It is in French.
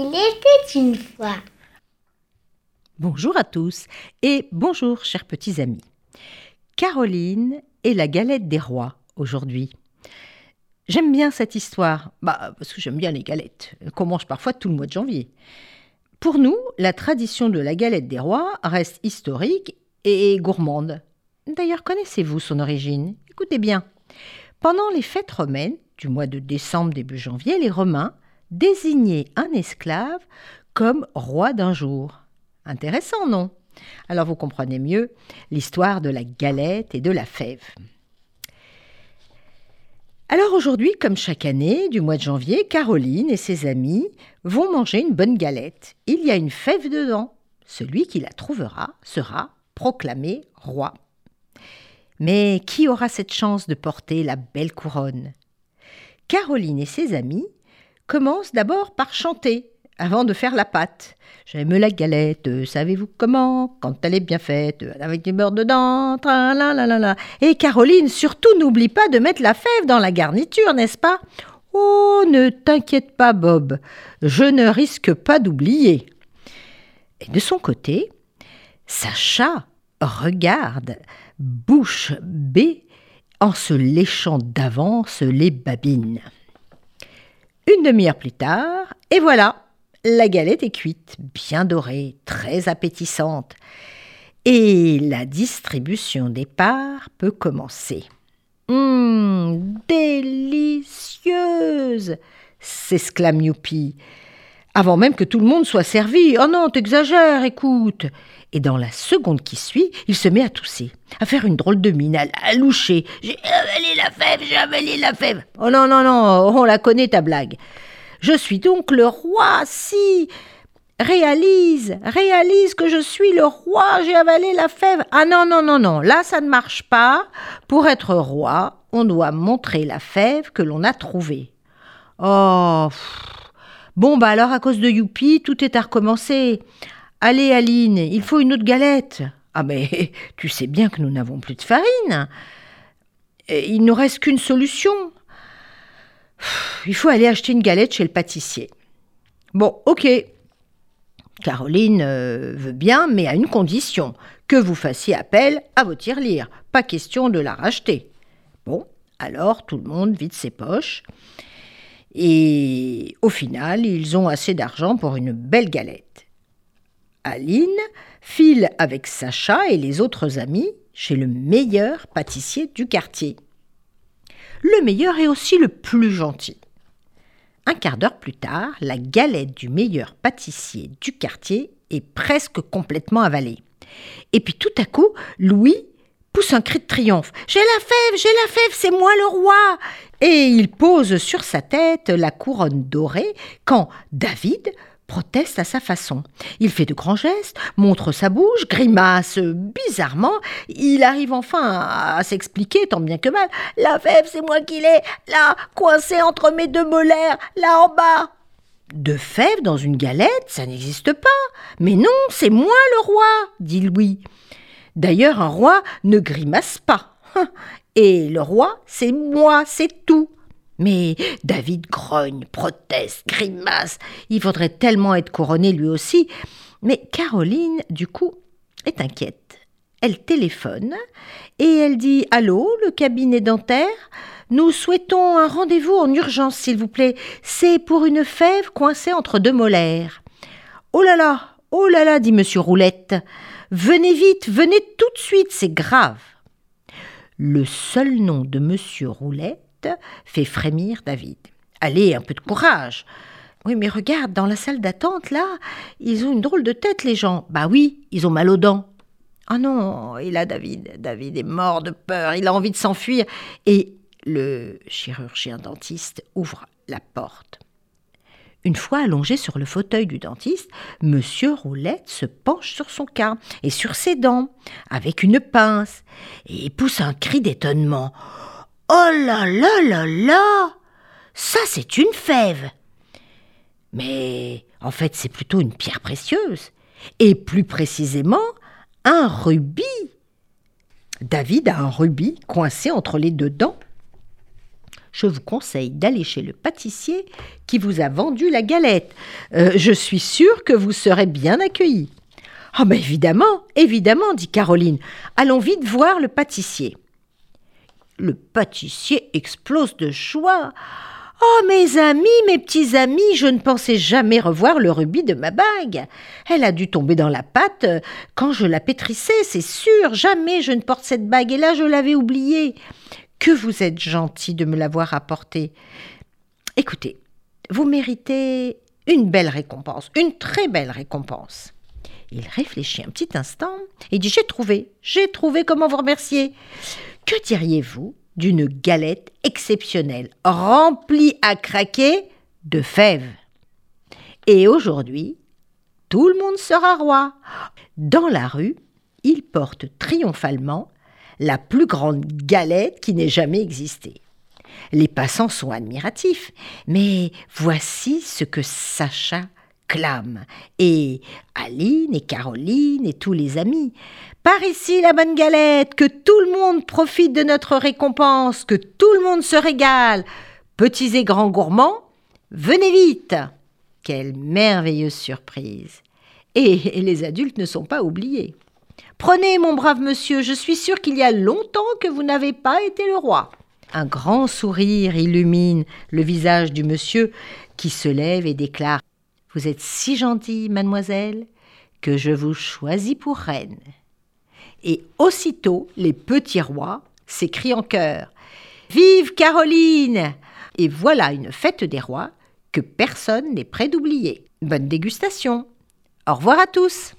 Il était une fois. Bonjour à tous et bonjour chers petits amis. Caroline et la galette des rois aujourd'hui. J'aime bien cette histoire, bah, parce que j'aime bien les galettes, qu'on mange parfois tout le mois de janvier. Pour nous, la tradition de la galette des rois reste historique et gourmande. D'ailleurs, connaissez-vous son origine? Écoutez bien. Pendant les fêtes romaines, du mois de décembre début janvier, les Romains désignaient un esclave comme roi d'un jour. Intéressant, non? Alors vous comprenez mieux l'histoire de la galette et de la fève. Alors aujourd'hui, comme chaque année, du mois de janvier, Caroline et ses amis vont manger une bonne galette. Il y a une fève dedans. Celui qui la trouvera sera proclamé roi. Mais qui aura cette chance de porter la belle couronne? Caroline et ses amis commencent d'abord par chanter avant de faire la pâte. J'aime la galette, savez-vous comment? Quand elle est bien faite, avec du beurre dedans, la. Et Caroline, surtout n'oublie pas de mettre la fève dans la garniture, n'est-ce pas? Oh, ne t'inquiète pas, Bob, je ne risque pas d'oublier. Et de son côté, Sacha regarde, bouche bée, en se léchant d'avance les babines. Une demi-heure plus tard, et voilà, la galette est cuite, bien dorée, très appétissante. Et la distribution des parts peut commencer. Hum, délicieuse s'exclame Youpi. Avant même que tout le monde soit servi. Oh non, t'exagères, écoute. Et dans la seconde qui suit, il se met à tousser, à faire une drôle de mine, à, loucher. J'ai avalé la fève, j'ai avalé la fève. Oh non, non, non, on la connaît ta blague. Je suis donc le roi, si. Réalise, réalise que je suis le roi, j'ai avalé la fève. Ah non, non, non, non, là ça ne marche pas. Pour être roi, on doit montrer la fève que l'on a trouvée. Oh. Bon, bah alors à cause de Youpi, tout est à recommencer. Allez, Aline, il faut une autre galette. Ah mais tu sais bien que nous n'avons plus de farine. Il ne reste qu'une solution. Il faut aller acheter une galette chez le pâtissier. Bon, ok. Caroline euh, veut bien, mais à une condition que vous fassiez appel à vos tirelires. Pas question de la racheter. Bon, alors tout le monde vide ses poches. Et au final, ils ont assez d'argent pour une belle galette. Aline file avec Sacha et les autres amis chez le meilleur pâtissier du quartier le meilleur est aussi le plus gentil. Un quart d'heure plus tard, la galette du meilleur pâtissier du quartier est presque complètement avalée. Et puis tout à coup, Louis un cri de triomphe. J'ai la fève, j'ai la fève, c'est moi le roi. Et il pose sur sa tête la couronne dorée quand David proteste à sa façon. Il fait de grands gestes, montre sa bouche, grimace bizarrement. Il arrive enfin à, s'expliquer, tant bien que mal. La fève, c'est moi qui l'ai, là, coincée entre mes deux molaires, là en bas. De fève dans une galette, ça n'existe pas. Mais non, c'est moi le roi, dit Louis. D'ailleurs, un roi ne grimace pas. Et le roi, c'est moi, c'est tout. Mais David grogne, proteste, grimace. Il faudrait tellement être couronné lui aussi. Mais Caroline, du coup, est inquiète. Elle téléphone et elle dit Allô, le cabinet dentaire? Nous souhaitons un rendez-vous en urgence, s'il vous plaît. C'est pour une fève coincée entre deux molaires. Oh là là, oh là là, dit monsieur Roulette. Venez vite, venez tout de suite, c'est grave. Le seul nom de monsieur Roulette fait frémir David. Allez, un peu de courage. Oui, mais regarde, dans la salle d'attente, là, ils ont une drôle de tête, les gens. Bah oui, ils ont mal aux dents. Ah non, et là, David, David est mort de peur, il a envie de s'enfuir. Et le chirurgien dentiste ouvre la porte. Une fois allongé sur le fauteuil du dentiste, Monsieur Roulette se penche sur son cas et sur ses dents, avec une pince, et pousse un cri d'étonnement. Oh là là là là Ça, c'est une fève Mais en fait, c'est plutôt une pierre précieuse, et plus précisément, un rubis. David a un rubis coincé entre les deux dents. Je vous conseille d'aller chez le pâtissier qui vous a vendu la galette. Euh, je suis sûre que vous serez bien accueillis. Ah, ben évidemment, évidemment, dit Caroline. Allons vite voir le pâtissier. Le pâtissier explose de joie. Oh, mes amis, mes petits amis, je ne pensais jamais revoir le rubis de ma bague. Elle a dû tomber dans la pâte quand je la pétrissais, c'est sûr. Jamais je ne porte cette bague, et là je l'avais oubliée. Que vous êtes gentil de me l'avoir apportée. Écoutez, vous méritez une belle récompense, une très belle récompense. Il réfléchit un petit instant et dit J'ai trouvé, j'ai trouvé comment vous remercier. Que diriez-vous d'une galette exceptionnelle, remplie à craquer de fèves? Et aujourd'hui, tout le monde sera roi. Dans la rue, il porte triomphalement la plus grande galette qui n'ait jamais existé. Les passants sont admiratifs, mais voici ce que Sacha clame, et Aline et Caroline et tous les amis. Par ici la bonne galette, que tout le monde profite de notre récompense, que tout le monde se régale. Petits et grands gourmands, venez vite. Quelle merveilleuse surprise. Et les adultes ne sont pas oubliés. Prenez, mon brave monsieur, je suis sûr qu'il y a longtemps que vous n'avez pas été le roi. Un grand sourire illumine le visage du monsieur qui se lève et déclare Vous êtes si gentille, mademoiselle, que je vous choisis pour reine. Et aussitôt les petits rois s'écrient en chœur Vive Caroline Et voilà une fête des rois que personne n'est prêt d'oublier. Bonne dégustation Au revoir à tous